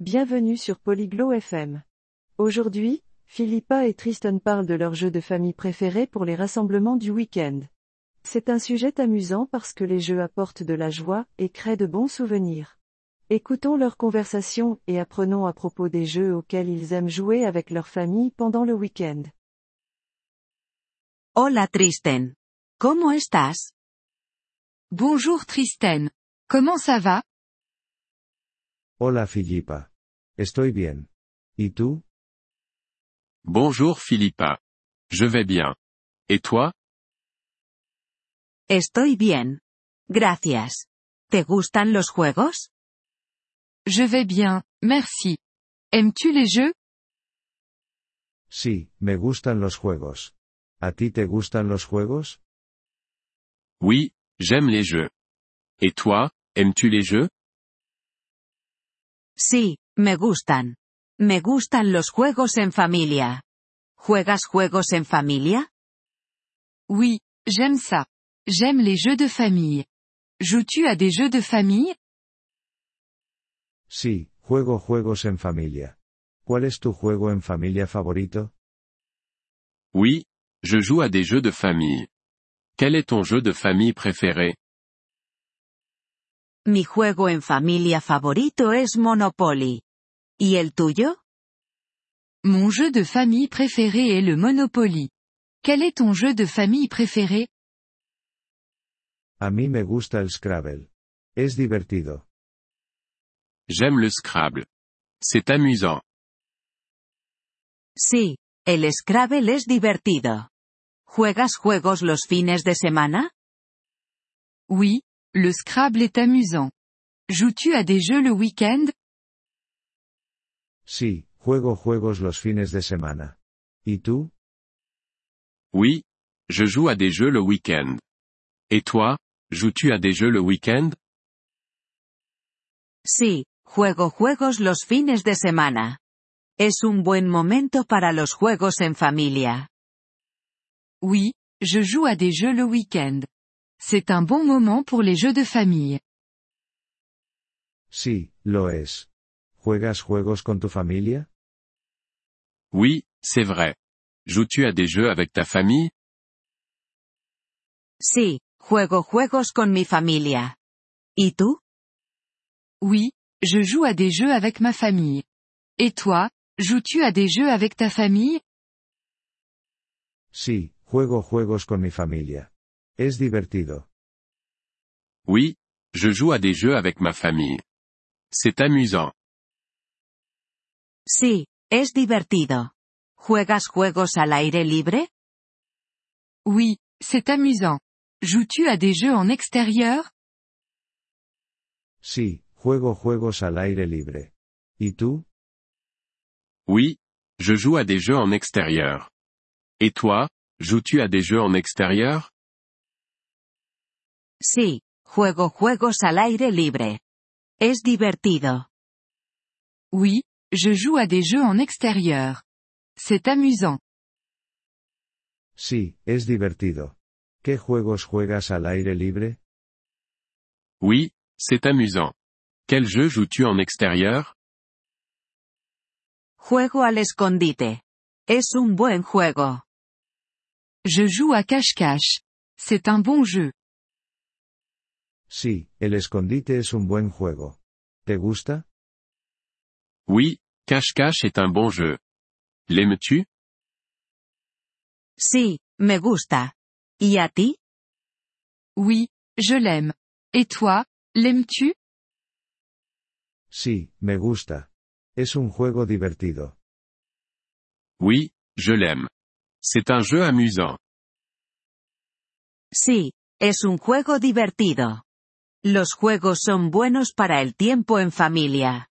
Bienvenue sur Polyglot FM. Aujourd'hui, Philippa et Tristan parlent de leur jeu de famille préféré pour les rassemblements du week-end. C'est un sujet amusant parce que les jeux apportent de la joie et créent de bons souvenirs. Écoutons leur conversation et apprenons à propos des jeux auxquels ils aiment jouer avec leur famille pendant le week-end. Hola Tristan. ¿Cómo estás? Bonjour Tristan. Comment ça va? Hola Philippa. Estoy bien. ¿Y tú? Bonjour Philippa. Je vais bien. Et toi? Estoy bien. Gracias. ¿Te gustan los juegos? Je vais bien, merci. Aimes-tu les jeux? Sí, me gustan los juegos. ¿A ti te gustan los juegos? Oui, j'aime les jeux. Et toi, aimes-tu les jeux? Sí, me gustan. Me gustan los juegos en familia. ¿Juegas juegos en familia? Oui, j'aime ça. J'aime les jeux de famille. Joues-tu à des jeux de famille? Sí, juego juegos en familia. ¿Cuál es tu juego en familia favorito? Oui, je joue à des jeux de famille. Quel est ton jeu de famille préféré? Mi juego en familia favorito es Monopoly. ¿Y el tuyo? Mon jeu de famille préféré est le Monopoly. Quel est ton jeu de famille préféré? A mí me gusta el Scrabble. Es divertido. J'aime le Scrabble. C'est amusant. Sí, el Scrabble es divertido. ¿Juegas juegos los fines de semana? Oui, le Scrabble est amusant. Joues-tu à des jeux le week-end? Sí, juego juegos los fines de semana. ¿Y tú? Oui, je joue à des jeux le week-end. Et toi, joues-tu à des jeux le week-end? Sí, juego juegos los fines de semana. Es un buen momento para los juegos en familia. Oui, je joue à des jeux le week-end. C'est un bon moment pour les jeux de famille. Sí, lo es. ¿Juegas juegos con tu familia? Oui, c'est vrai. Joues-tu à des jeux avec ta famille? Sí, juego juegos con mi familia. ¿Y tú? Oui, je joue à des jeux avec ma famille. Et toi, joues-tu à des jeux avec ta famille? Sí, juego juegos con mi familia. Es divertido. Oui, je joue à des jeux avec ma famille. C'est amusant. Sí, es divertido. ¿Juegas juegos al aire libre? Oui, c'est amusant. Joues-tu à des jeux en extérieur? Sí, juego juegos al aire libre. ¿Y tú? Oui, je joue à des jeux en extérieur. Et toi, joues-tu à des jeux en extérieur? Sí, juego juegos al aire libre. Es divertido. Oui, je joue à des jeux en extérieur. C'est amusant. Sí, es divertido. ¿Qué juegos juegas al aire libre? Oui, c'est amusant. Quel jeu joues-tu en extérieur? Juego al escondite. Es un buen juego. Je joue à cache-cache. C'est un bon jeu. Sí, el escondite es un buen juego. ¿Te gusta? Oui, cache-cache est un bon jeu. L'aimes-tu? Sí, me gusta. ¿Y a ti? Oui, je l'aime. Et toi, l'aimes-tu? Sí, me gusta. Es un juego divertido. Oui, je l'aime. C'est un jeu amusant. Sí, es un juego divertido. Los juegos son buenos para el tiempo en familia.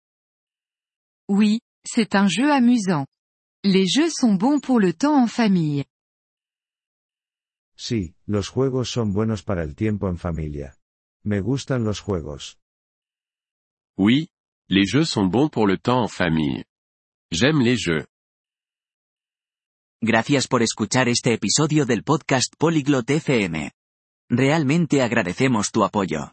Oui, c'est un jeu amusant. Les jeux sont bons pour le temps en famille. Sí, los juegos son buenos para el tiempo en familia. Me gustan los juegos. Oui, les jeux sont bons pour le temps en famille. J'aime les jeux. Gracias por escuchar este episodio del podcast Polyglot FM. Realmente agradecemos tu apoyo.